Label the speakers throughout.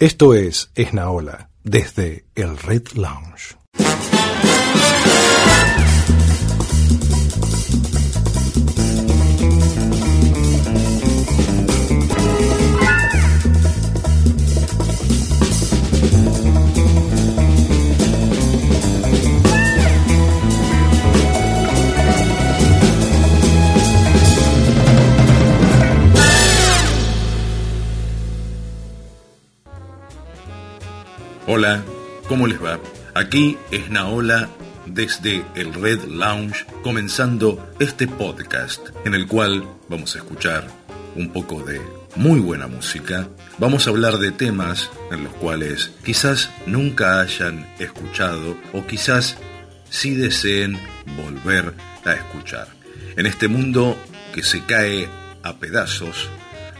Speaker 1: Esto es Esnaola, desde el Red Lounge.
Speaker 2: Hola, ¿cómo les va? Aquí es Naola desde el Red Lounge comenzando este podcast en el cual vamos a escuchar un poco de muy buena música. Vamos a hablar de temas en los cuales quizás nunca hayan escuchado o quizás sí deseen volver a escuchar. En este mundo que se cae a pedazos,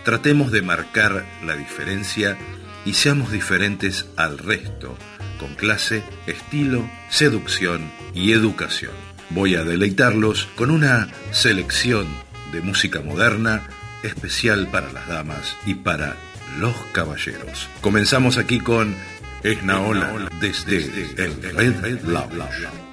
Speaker 2: tratemos de marcar la diferencia y seamos diferentes al resto, con clase, estilo, seducción y educación. Voy a deleitarlos con una selección de música moderna especial para las damas y para los caballeros. Comenzamos aquí con Esnaola desde el Red Lounge.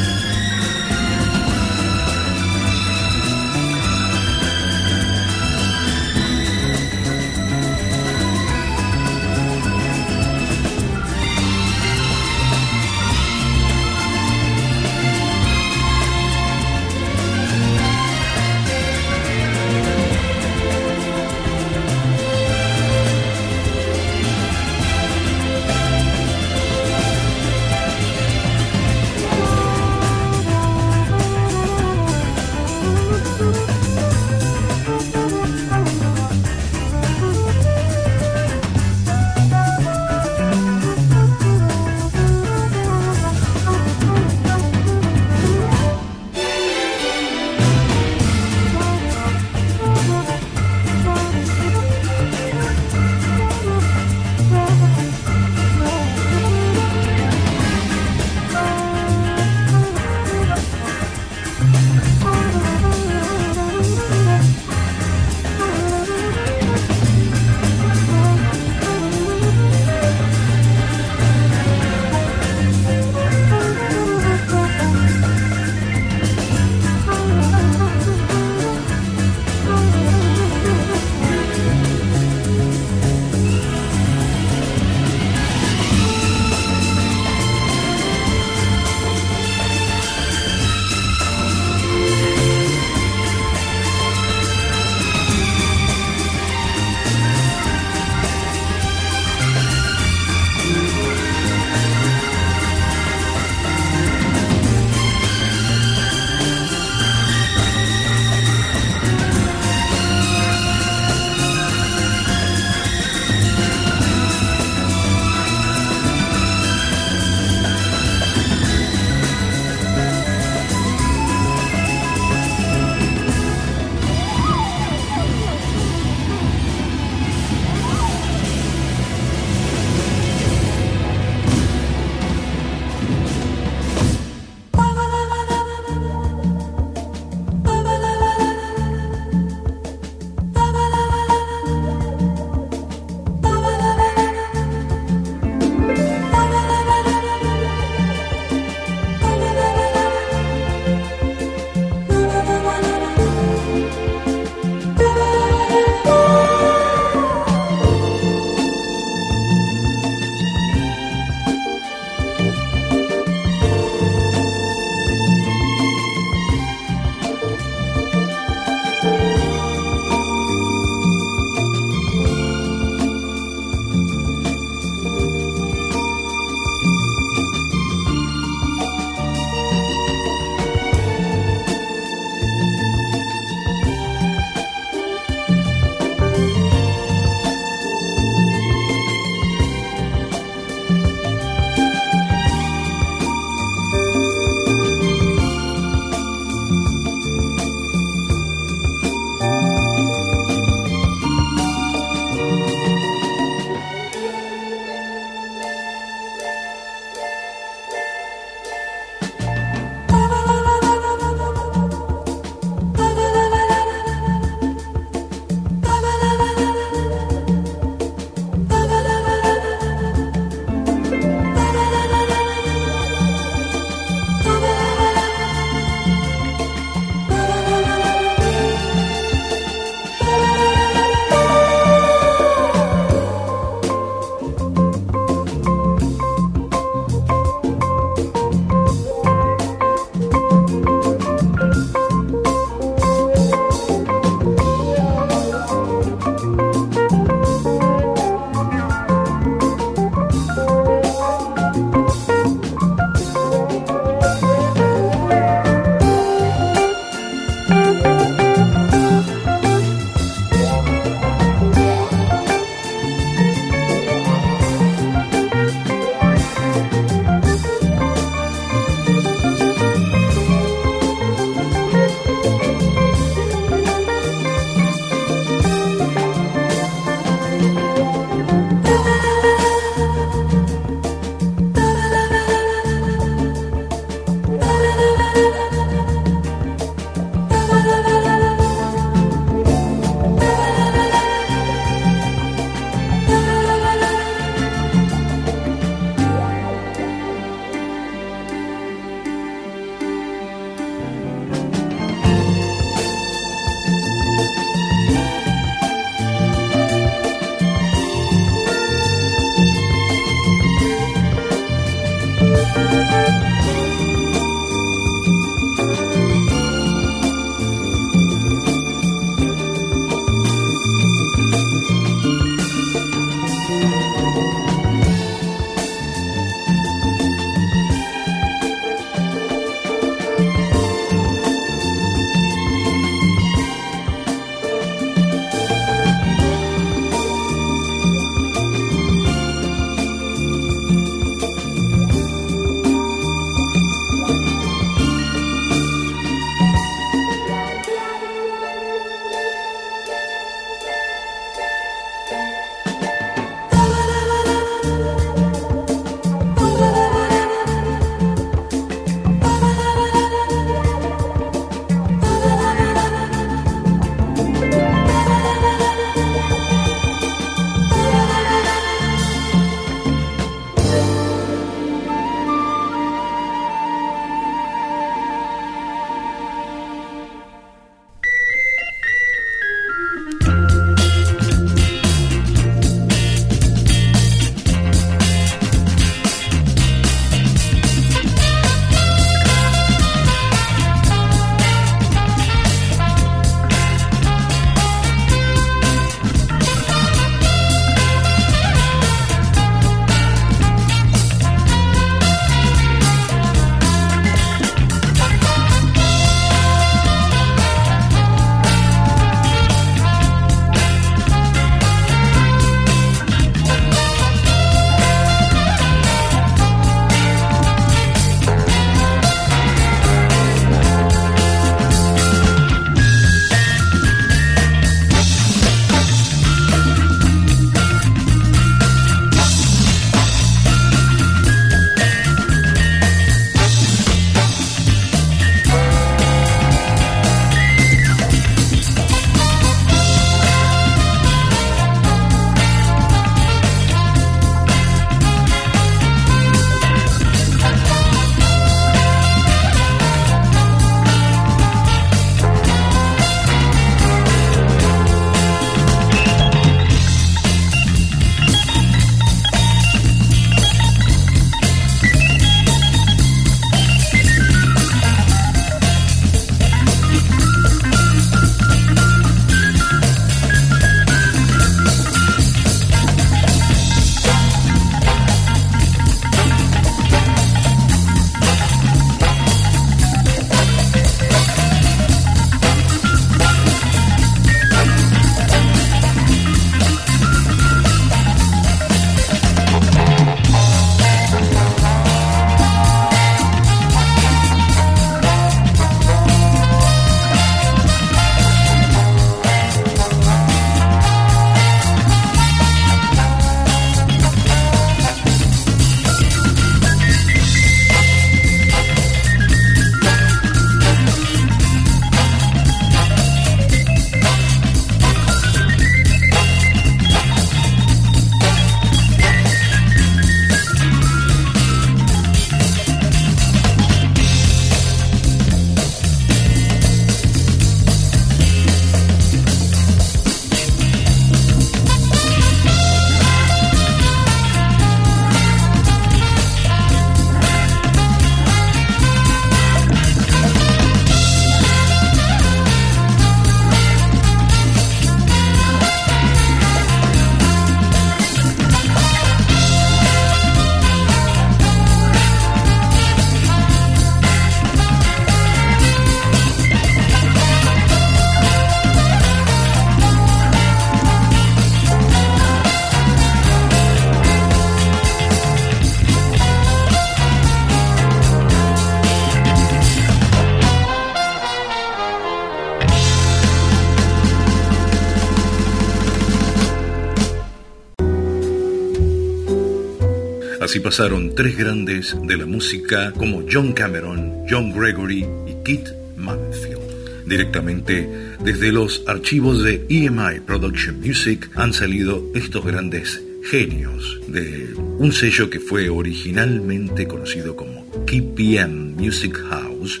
Speaker 2: Así pasaron tres grandes de la música como John Cameron, John Gregory y Keith Manfield. Directamente desde los archivos de EMI Production Music han salido estos grandes genios de un sello que fue originalmente conocido como KPM Music House,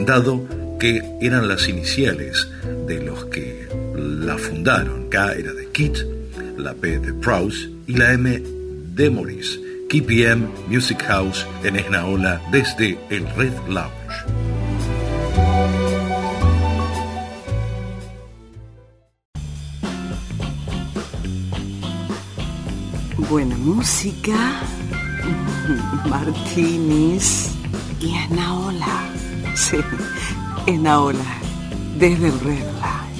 Speaker 2: dado que eran las iniciales de los que la fundaron. K era de Kit, la P de Prowse y la M de Morris. KPM Music House en Esnaola desde el Red Lounge.
Speaker 3: Buena música, martinis y Esnaola. Sí, Esnaola desde el Red Lounge.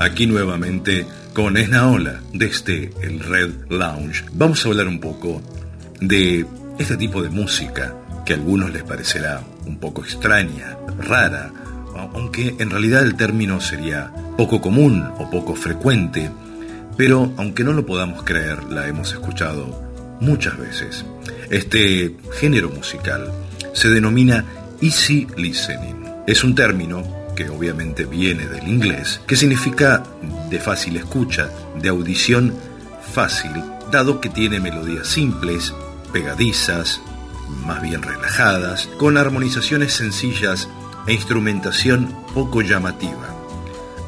Speaker 2: Aquí nuevamente con Esnaola desde el Red Lounge. Vamos a hablar un poco de este tipo de música que a algunos les parecerá un poco extraña, rara, aunque en realidad el término sería poco común o poco frecuente, pero aunque no lo podamos creer, la hemos escuchado muchas veces. Este género musical se denomina easy listening. Es un término que obviamente viene del inglés, que significa de fácil escucha, de audición fácil, dado que tiene melodías simples, pegadizas, más bien relajadas, con armonizaciones sencillas e instrumentación poco llamativa.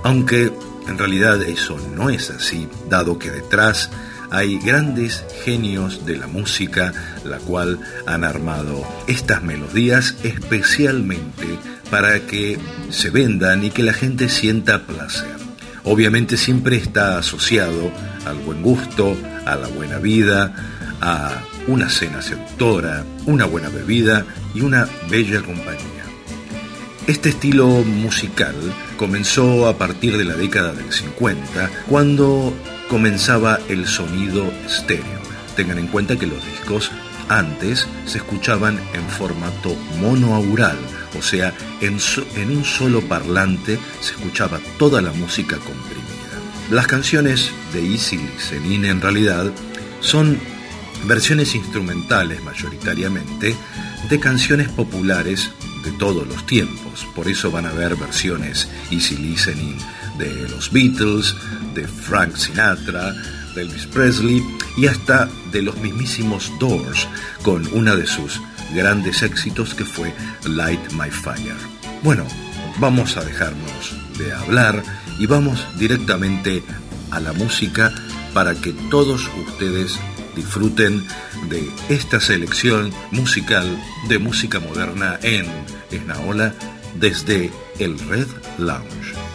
Speaker 2: Aunque en realidad eso no es así, dado que detrás hay grandes genios de la música, la cual han armado estas melodías especialmente para que se vendan y que la gente sienta placer. Obviamente siempre está asociado al buen gusto, a la buena vida, a una cena seductora, una buena bebida y una bella compañía. Este estilo musical comenzó a partir de la década del 50, cuando comenzaba el sonido estéreo. Tengan en cuenta que los discos antes se escuchaban en formato monoaural, o sea, en, un solo parlante se escuchaba toda la música comprimida. Las canciones de Easy Listening en realidad son versiones instrumentales mayoritariamente de canciones populares de todos los tiempos. Por eso van a ver versiones Easy Listening de los Beatles, de Frank Sinatra, de Elvis Presley y hasta de los mismísimos Doors con una de sus grandes éxitos que fue Light My Fire. Bueno, vamos a dejarnos de hablar y vamos directamente a la música para que todos ustedes disfruten de esta selección musical de música moderna en Esnaola desde el Red Lounge.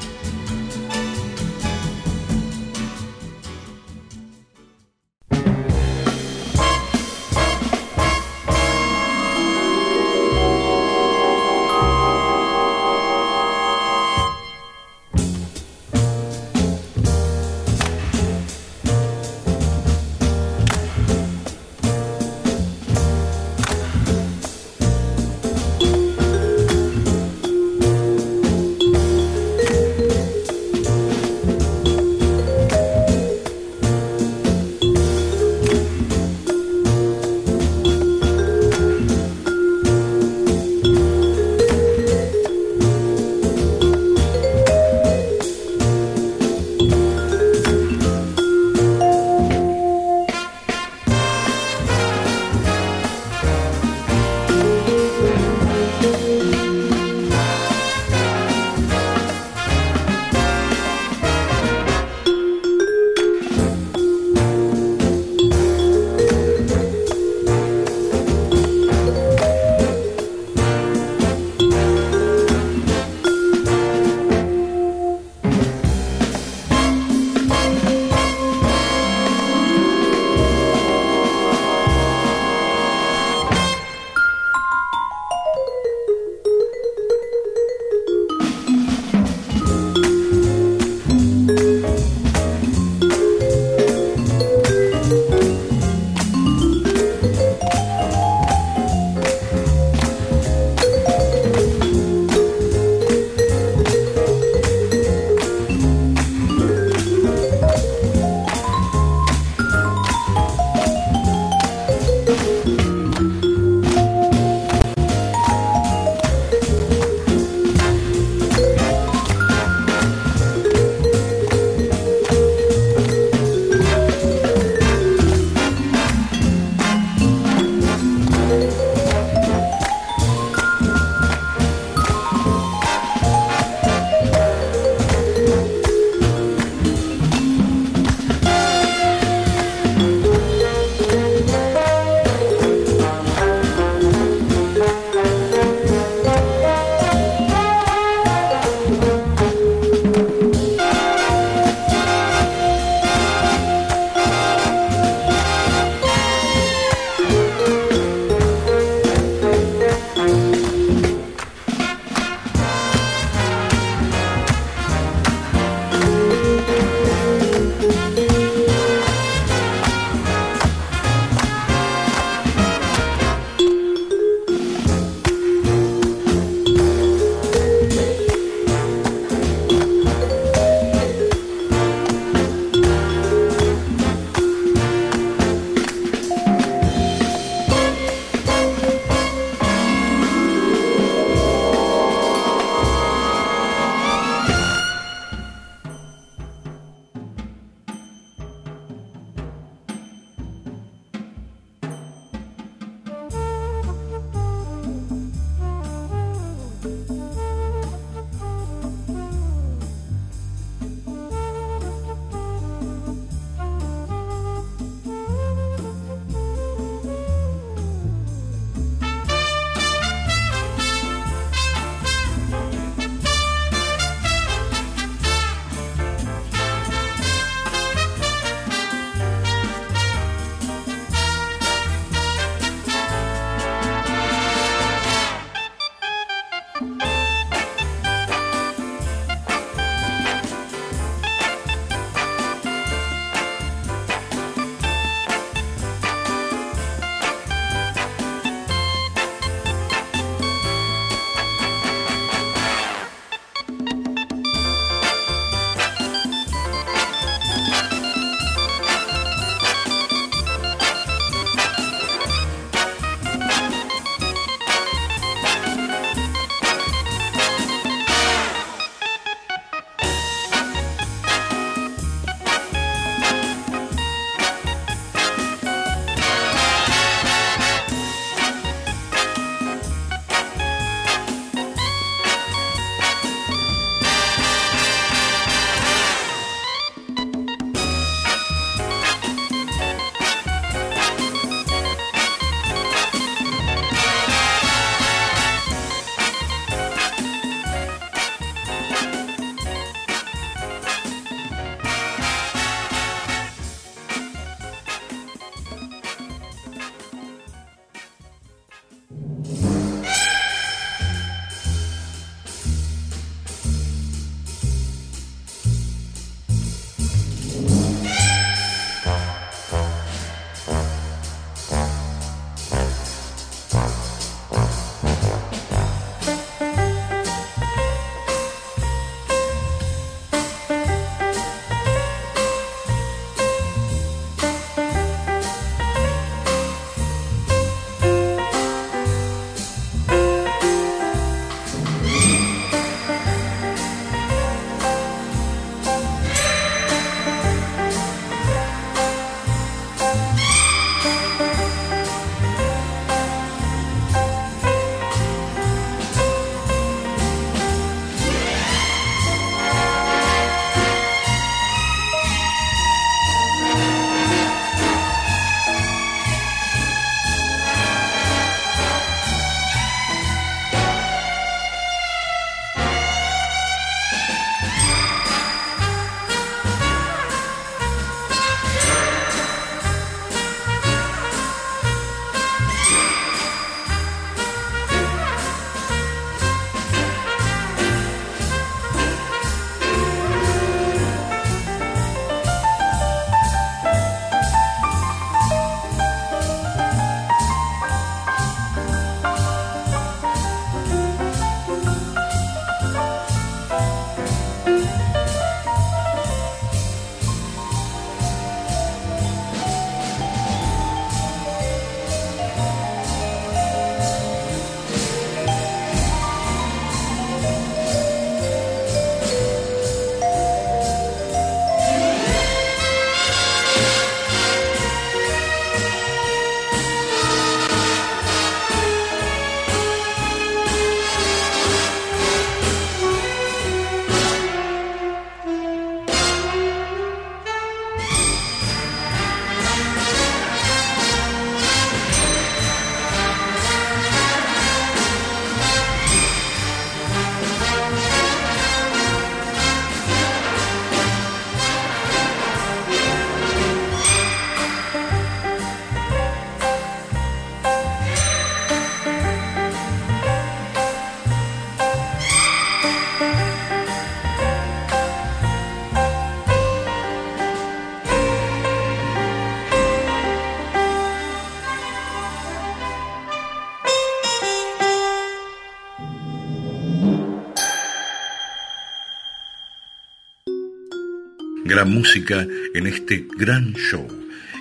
Speaker 2: Gran música en este gran show.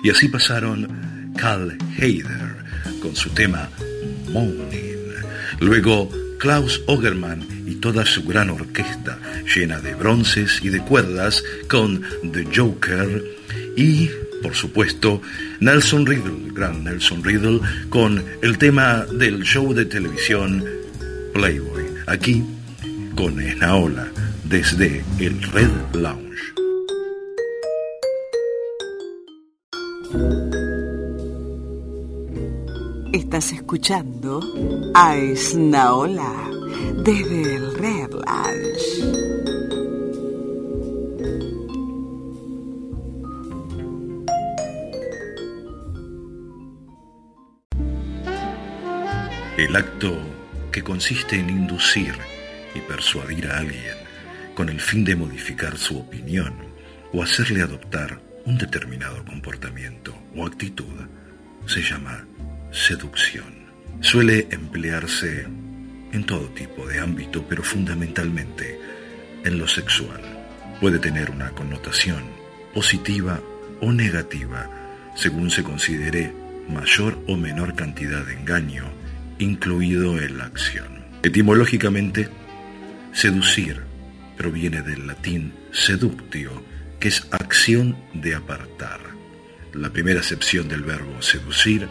Speaker 2: Y así pasaron Carl Heider con su tema Morning. Luego Klaus Ogerman y toda su gran orquesta llena de bronces y de cuerdas con The Joker y, por supuesto, Nelson Riddle, gran Nelson Riddle, con el tema del show de televisión Playboy. Aquí con Esnaola desde el Red Lounge.
Speaker 3: Estás escuchando a Esnaola desde el Red.
Speaker 2: El acto que consiste en inducir y persuadir a alguien con el fin de modificar su opinión o hacerle adoptar un determinado comportamiento o actitud se llama seducción. Suele emplearse en todo tipo de ámbito, pero fundamentalmente en lo sexual. Puede tener una connotación positiva o negativa según se considere mayor o menor cantidad de engaño incluido en la acción. Etimológicamente, seducir proviene del latín seductio, que es acción de apartar. La primera acepción del verbo seducir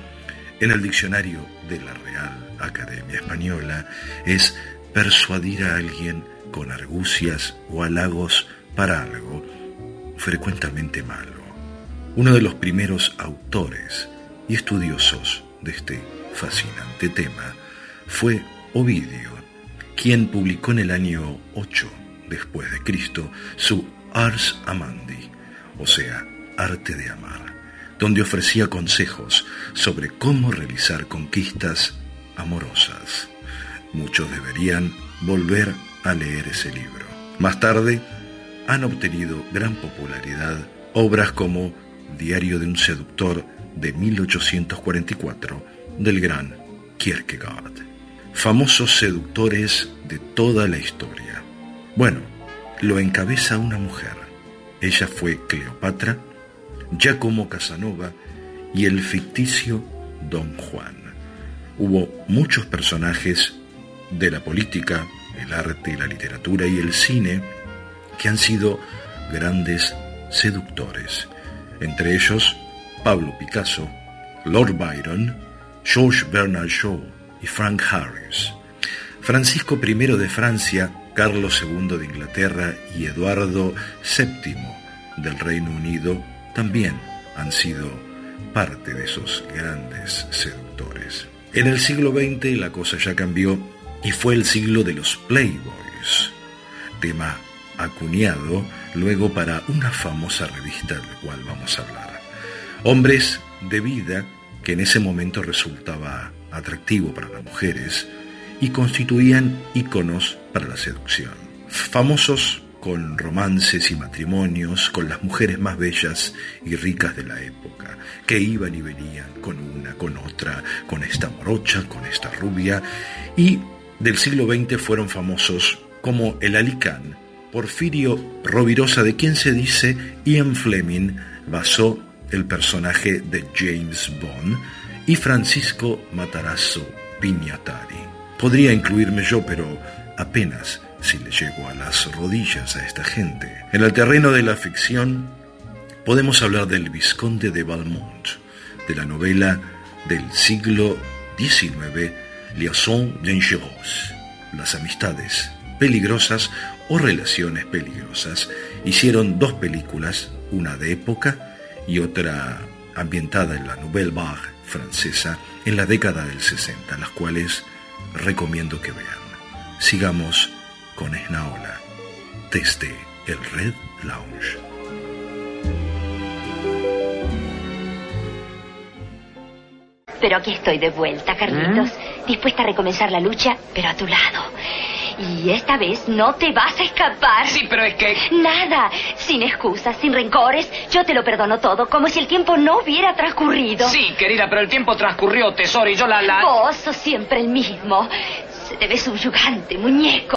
Speaker 2: en el diccionario de la Real Academia Española es persuadir a alguien con argucias o halagos para algo, frecuentemente malo. Uno de los primeros autores y estudiosos de este fascinante tema fue Ovidio, quien publicó en el año 8 después de Cristo su Ars Amandi, o sea, arte de amar, donde ofrecía consejos sobre cómo realizar conquistas amorosas. Muchos deberían volver a leer ese libro. Más tarde, han obtenido gran popularidad obras como Diario de un seductor de 1844 del gran Kierkegaard. Famosos seductores de toda la historia. Bueno, lo encabeza una mujer. Ella fue Cleopatra, Giacomo Casanova y el ficticio Don Juan. Hubo muchos personajes de la política, el arte, la literatura y el cine que han sido grandes seductores. Entre ellos, Pablo Picasso, Lord Byron, George Bernard Shaw y Frank Harris. Francisco I de Francia, Carlos II de Inglaterra y Eduardo VII del Reino Unido también han sido parte de esos grandes seductores. En el siglo XX la cosa ya cambió y fue el siglo de los Playboys, tema acuñado luego para una famosa revista de cual vamos a hablar. Hombres de vida que en ese momento resultaba atractivo para las mujeres y constituían íconos para la seducción. Famosos con romances y matrimonios con las mujeres más bellas y ricas de la época, que iban y venían con una, con otra, con esta morocha, con esta rubia, y del siglo XX fueron famosos como el Alicán, Porfirio Rovirosa, de quien se dice Ian Fleming basó el personaje de James Bond, y Francisco Matarazzo Piñatari. Podría incluirme yo, pero apenas si le llego a las rodillas a esta gente. En el terreno de la ficción, podemos hablar del Visconde de Valmont, de la novela del siglo XIX, Liaison dangereuse, las amistades peligrosas o relaciones peligrosas. Hicieron dos películas, una de época y otra ambientada en la Nouvelle Vague francesa en la década del 60, las cuales recomiendo que vean. Sigamos con Esnaola desde el Red Lounge.
Speaker 4: Pero aquí estoy de vuelta, Carlitos, ¿Mm? dispuesta a recomenzar la lucha, pero a tu lado. Y esta vez no te vas a escapar.
Speaker 5: Sí, pero es que...
Speaker 4: Nada, sin excusas, sin rencores. Yo te lo perdono todo, como si el tiempo no hubiera transcurrido.
Speaker 5: Sí, querida, pero el tiempo transcurrió, tesoro, y yo la... la...
Speaker 4: Vos sos siempre el mismo. Se te ve subyugante, muñeco.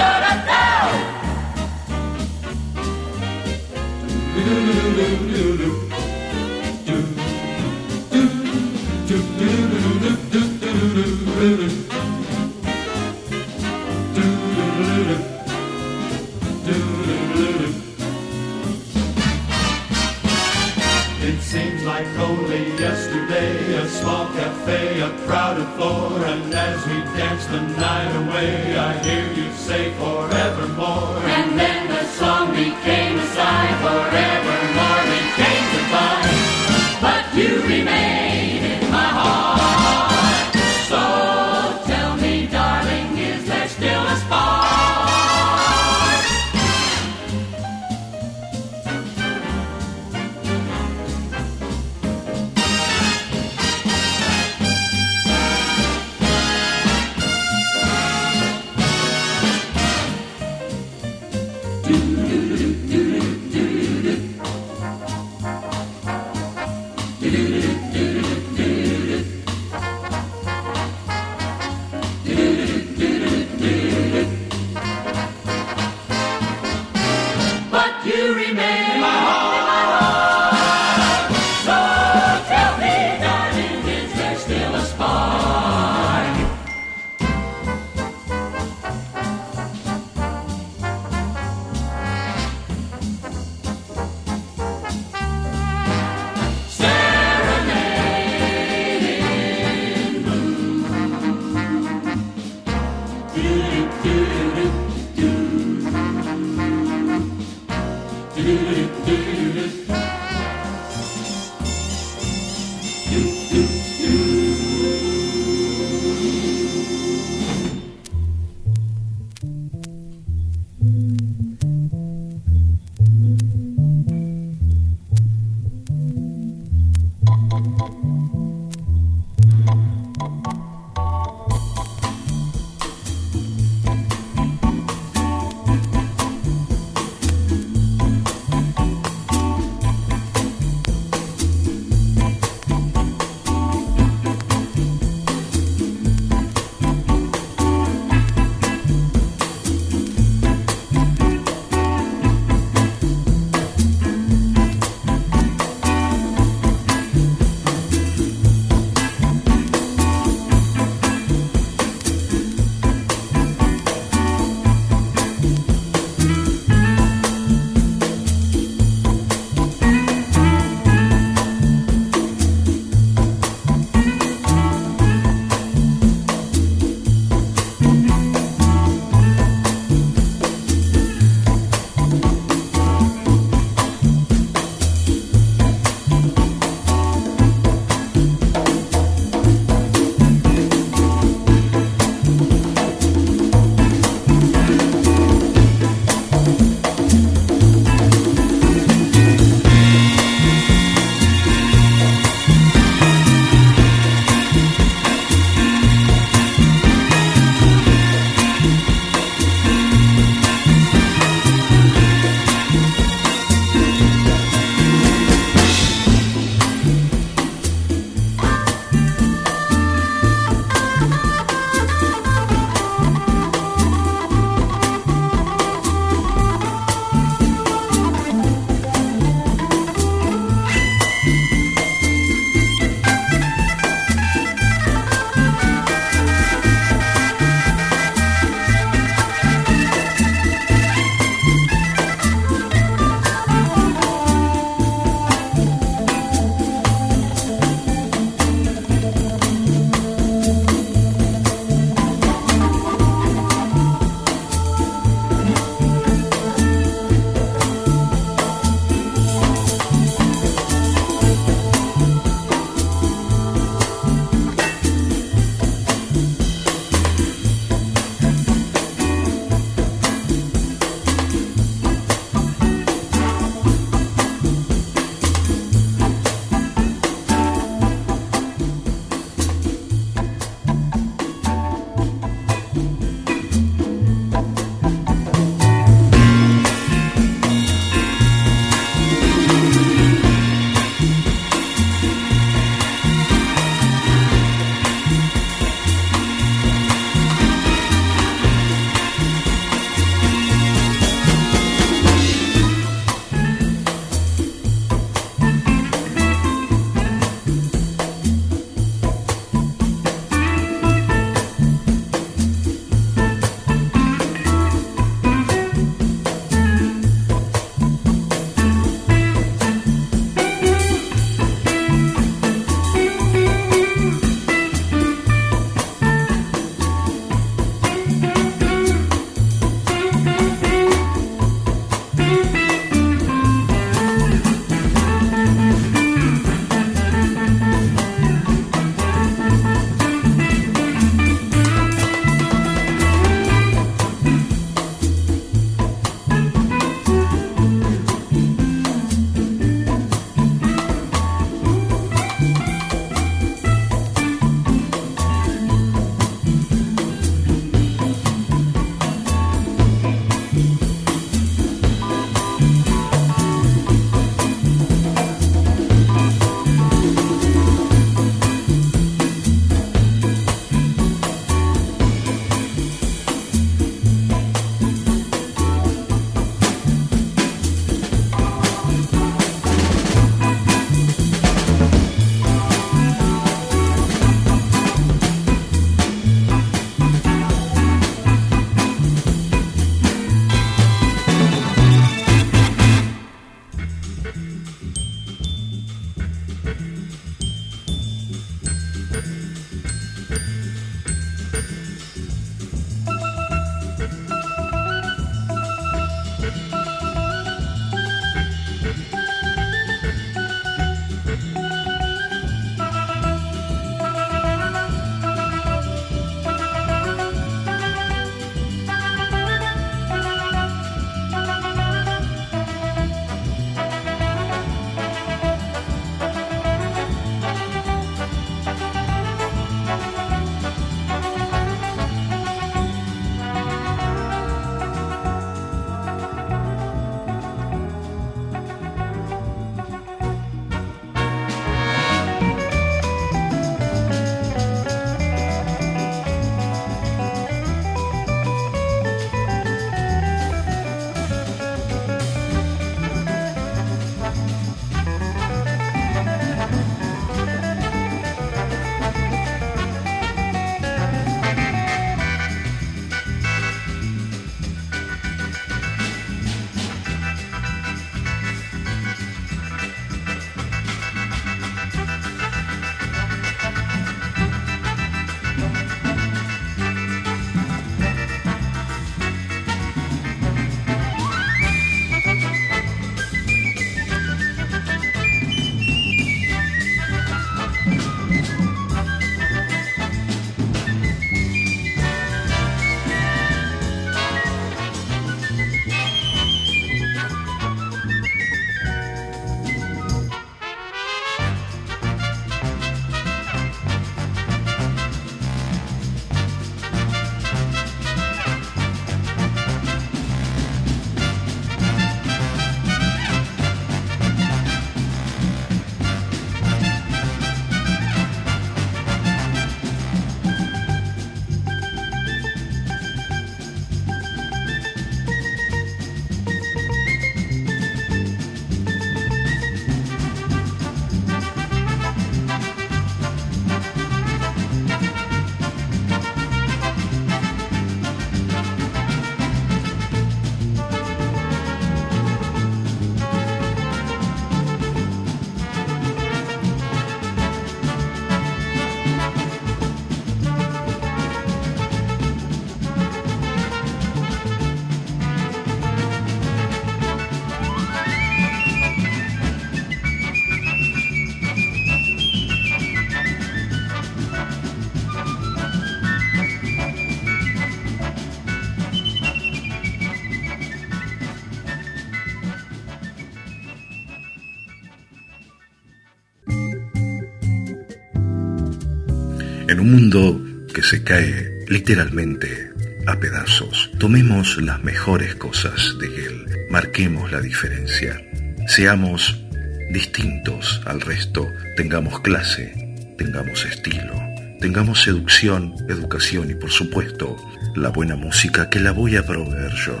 Speaker 2: En un mundo que se cae literalmente a pedazos, tomemos las mejores cosas de él, marquemos la diferencia, seamos distintos al resto, tengamos clase, tengamos estilo, tengamos seducción, educación y por supuesto la buena música que la voy a proveer yo.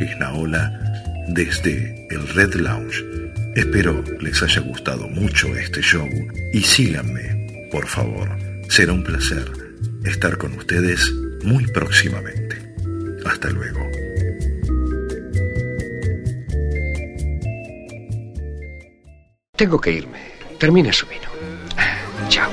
Speaker 2: Isnaola desde el Red Lounge. Espero les haya gustado mucho este show y síganme, por favor. Será un placer estar con ustedes muy próximamente. Hasta luego.
Speaker 6: Tengo que irme. Termine su vino. Chao.